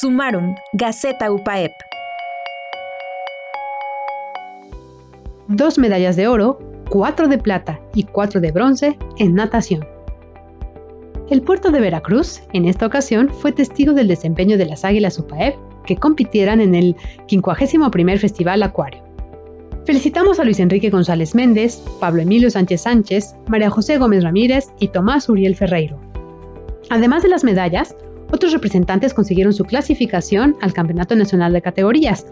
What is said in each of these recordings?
Sumaron, Gaceta UPAEP. Dos medallas de oro, cuatro de plata y cuatro de bronce en natación. El puerto de Veracruz, en esta ocasión, fue testigo del desempeño de las Águilas UPAEP que compitieran en el 51 Festival Acuario. Felicitamos a Luis Enrique González Méndez, Pablo Emilio Sánchez Sánchez, María José Gómez Ramírez y Tomás Uriel Ferreiro. Además de las medallas, otros representantes consiguieron su clasificación al Campeonato Nacional de Categorías.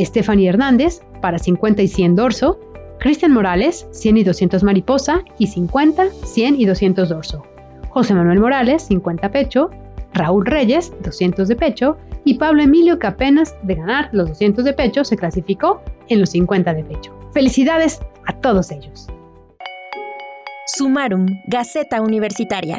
Stephanie Hernández, para 50 y 100 dorso, Cristian Morales, 100 y 200 mariposa y 50, 100 y 200 dorso. José Manuel Morales, 50 pecho, Raúl Reyes, 200 de pecho, y Pablo Emilio, que apenas de ganar los 200 de pecho, se clasificó en los 50 de pecho. Felicidades a todos ellos. Sumarum, Gaceta Universitaria.